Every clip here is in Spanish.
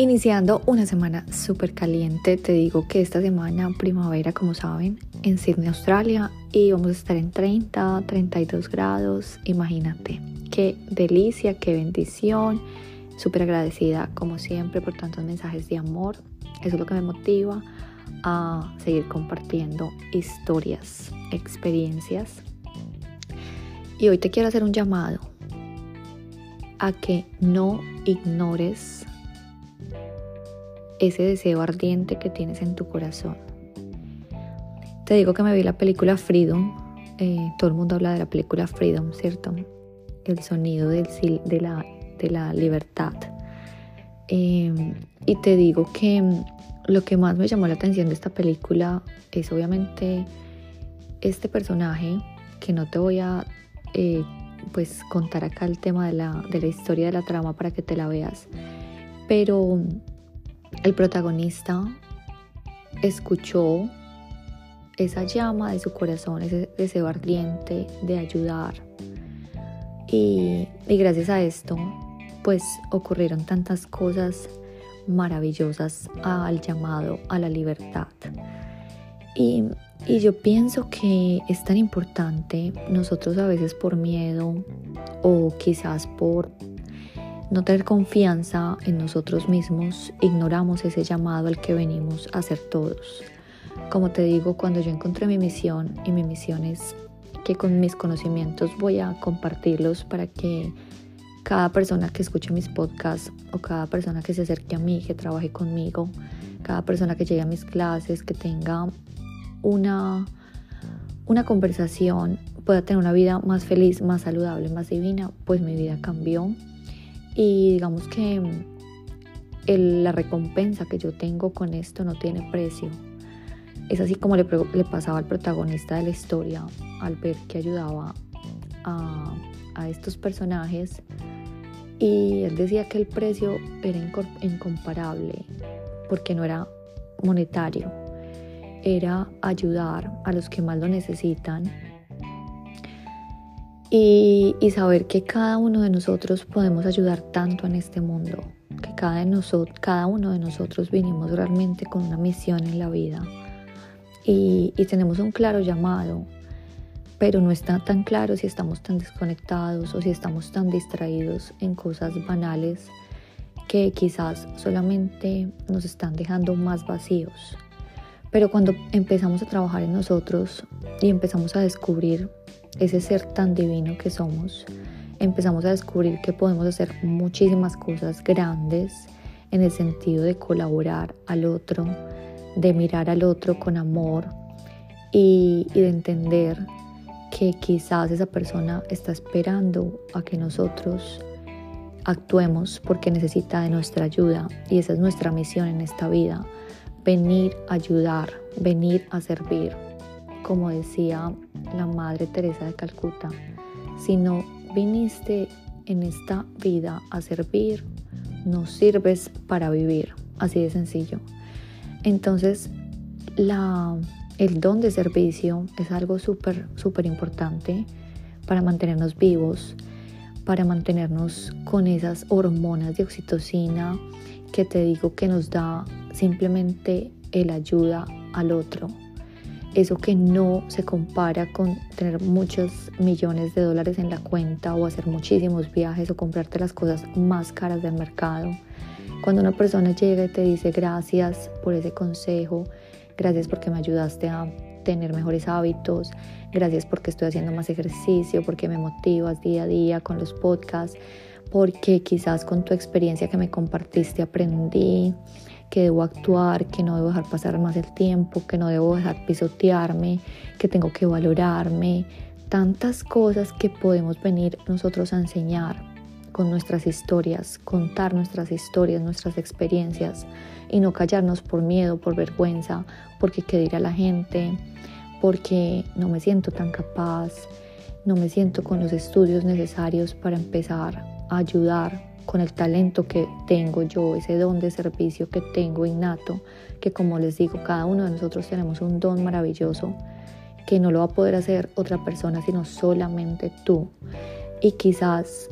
Iniciando una semana súper caliente, te digo que esta semana primavera, como saben, en Sydney, Australia, y vamos a estar en 30, 32 grados. Imagínate, qué delicia, qué bendición. Súper agradecida, como siempre, por tantos mensajes de amor. Eso es lo que me motiva a seguir compartiendo historias, experiencias. Y hoy te quiero hacer un llamado a que no ignores ese deseo ardiente que tienes en tu corazón. Te digo que me vi la película Freedom. Eh, todo el mundo habla de la película Freedom, ¿cierto? El sonido del, de, la, de la libertad. Em, y te digo que lo que más me llamó la atención de esta película es obviamente este personaje que no te voy a eh, pues contar acá el tema de la, de la historia de la trama para que te la veas. Pero el protagonista escuchó esa llama de su corazón, ese deseo ardiente de ayudar. Y, y, gracias a esto, pues ocurrieron tantas cosas maravillosas al llamado a la libertad. Y, y yo pienso que es tan importante nosotros a veces por miedo o quizás por no tener confianza en nosotros mismos, ignoramos ese llamado al que venimos a hacer todos. Como te digo, cuando yo encontré mi misión y mi misión es que con mis conocimientos voy a compartirlos para que cada persona que escuche mis podcasts o cada persona que se acerque a mí, que trabaje conmigo, cada persona que llegue a mis clases, que tenga una, una conversación, pueda tener una vida más feliz, más saludable, más divina, pues mi vida cambió y digamos que la recompensa que yo tengo con esto no tiene precio. Es así como le, pasaba al protagonista de la historia al ver que ayudaba a, a estos personajes y él decía que el precio era incomparable porque no era monetario, era ayudar a los que más lo necesitan y, saber que cada uno de nosotros podemos ayudar tanto en este mundo, que cada, cada uno de nosotros vinimos realmente con una misión en la vida y tenemos un claro llamado, pero no está tan claro si estamos tan desconectados o si estamos tan distraídos en cosas banales que quizás solamente nos están dejando más vacíos. Pero cuando empezamos a trabajar en nosotros y empezamos a descubrir ese ser tan divino que somos, empezamos a descubrir que podemos hacer muchísimas cosas grandes en el sentido de colaborar al otro, de mirar al otro con amor y, de entender que quizás esa persona está esperando a que nosotros actuemos porque necesita de nuestra ayuda y esa es nuestra misión en esta vida, venir a ayudar, venir a servir como decía la Madre Teresa de Calcuta, si no viniste en esta vida a servir, no sirves para vivir, así de sencillo. Entonces, el don de servicio es algo súper, súper importante para mantenernos vivos, para mantenernos con esas hormonas de oxitocina que te digo que nos da simplemente el ayuda al otro, eso que no se compara con tener muchos millones de dólares en la cuenta o hacer muchísimos viajes o comprarte las cosas más caras del mercado. Cuando una persona llega y te dice gracias por ese consejo, gracias porque me ayudaste a tener mejores hábitos, gracias porque estoy haciendo más ejercicio, porque me motivas día a día con los podcasts, porque quizás con tu experiencia que me compartiste aprendí, que debo actuar, que no debo dejar pasar más el tiempo, que no debo dejar pisotearme, que tengo que valorarme, tantas cosas que podemos venir nosotros a enseñar con nuestras historias, contar nuestras historias, nuestras experiencias y no callarnos por miedo, por vergüenza, porque qué dirá la gente, porque no me siento tan capaz, no me siento con los estudios necesarios para empezar ayudar con el talento que tengo yo, ese don de servicio que tengo innato, que como les digo, cada uno de nosotros tenemos un don maravilloso que no lo va a poder hacer otra persona, sino solamente tú. Y quizás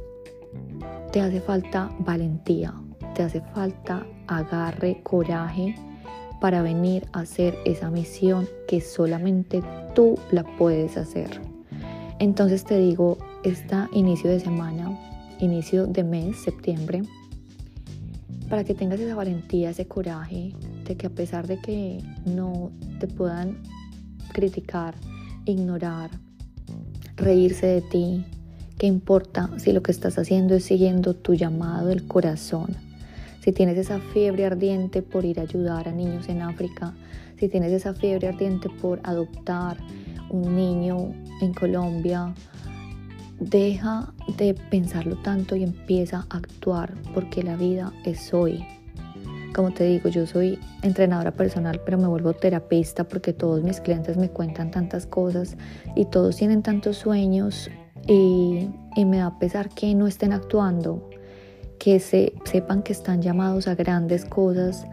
te hace falta valentía te hace falta agarre, coraje para venir a hacer esa misión que solamente tú la puedes hacer. Entonces te digo, este inicio de semana, inicio de mes, septiembre, para que tengas esa valentía, ese coraje de que a pesar de que no te puedan criticar, ignorar, reírse de ti, ¿qué importa si lo que estás haciendo es siguiendo tu llamado del corazón? Si tienes esa fiebre ardiente por ir a ayudar a niños en África, si tienes esa fiebre ardiente por adoptar un niño en Colombia, deja de pensarlo tanto y empieza a actuar porque la vida es hoy. Como te digo, yo soy entrenadora personal, pero me vuelvo terapista porque todos mis clientes me cuentan tantas cosas y todos tienen tantos sueños y, me da pesar que no estén actuando, que se, sepan que están llamados a grandes cosas,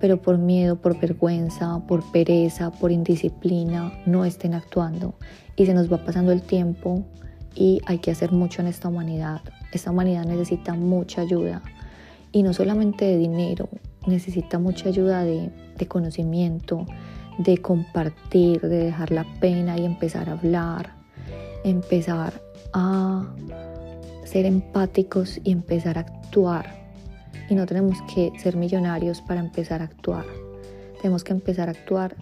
pero por miedo, por vergüenza, por pereza, por indisciplina, no estén actuando. Y se nos va pasando el tiempo y hay que hacer mucho en esta humanidad. Esta humanidad necesita mucha ayuda y no solamente de dinero, necesita mucha ayuda de, conocimiento, de compartir, de dejar la pena y empezar a hablar, empezar a ser empáticos y empezar a actuar. Y no tenemos que ser millonarios para empezar a actuar. Tenemos que empezar a actuar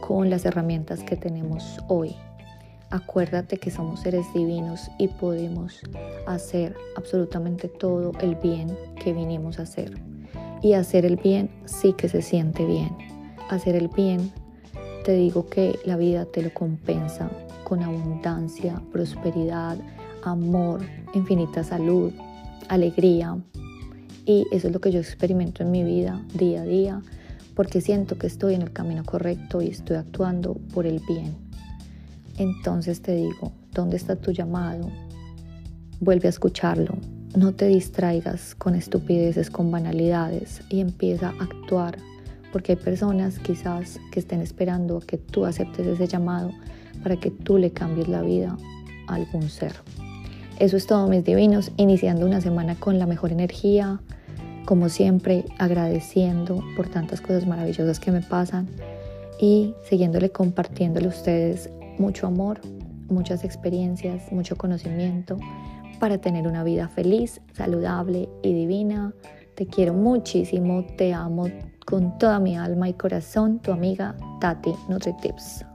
con las herramientas que tenemos hoy. Acuérdate que somos seres divinos y podemos hacer absolutamente todo el bien que vinimos a hacer. Y hacer el bien sí que se siente bien. Hacer el bien, te digo que la vida te lo compensa con abundancia, prosperidad, amor, infinita salud, alegría. Y eso es lo que yo experimento en mi vida día a día, porque siento que estoy en el camino correcto y estoy actuando por el bien. Entonces te digo, ¿dónde está tu llamado? Vuelve a escucharlo, no te distraigas con estupideces, con banalidades y empieza a actuar, porque hay personas quizás que estén esperando a que tú aceptes ese llamado para que tú le cambies la vida a algún ser. Eso es todo, mis divinos, iniciando una semana con la mejor energía, como siempre, agradeciendo por tantas cosas maravillosas que me pasan y siguiéndole compartiéndole a ustedes mucho amor, muchas experiencias, mucho conocimiento para tener una vida feliz, saludable y divina. Te quiero muchísimo, te amo con toda mi alma y corazón, tu amiga Tati NutriTips.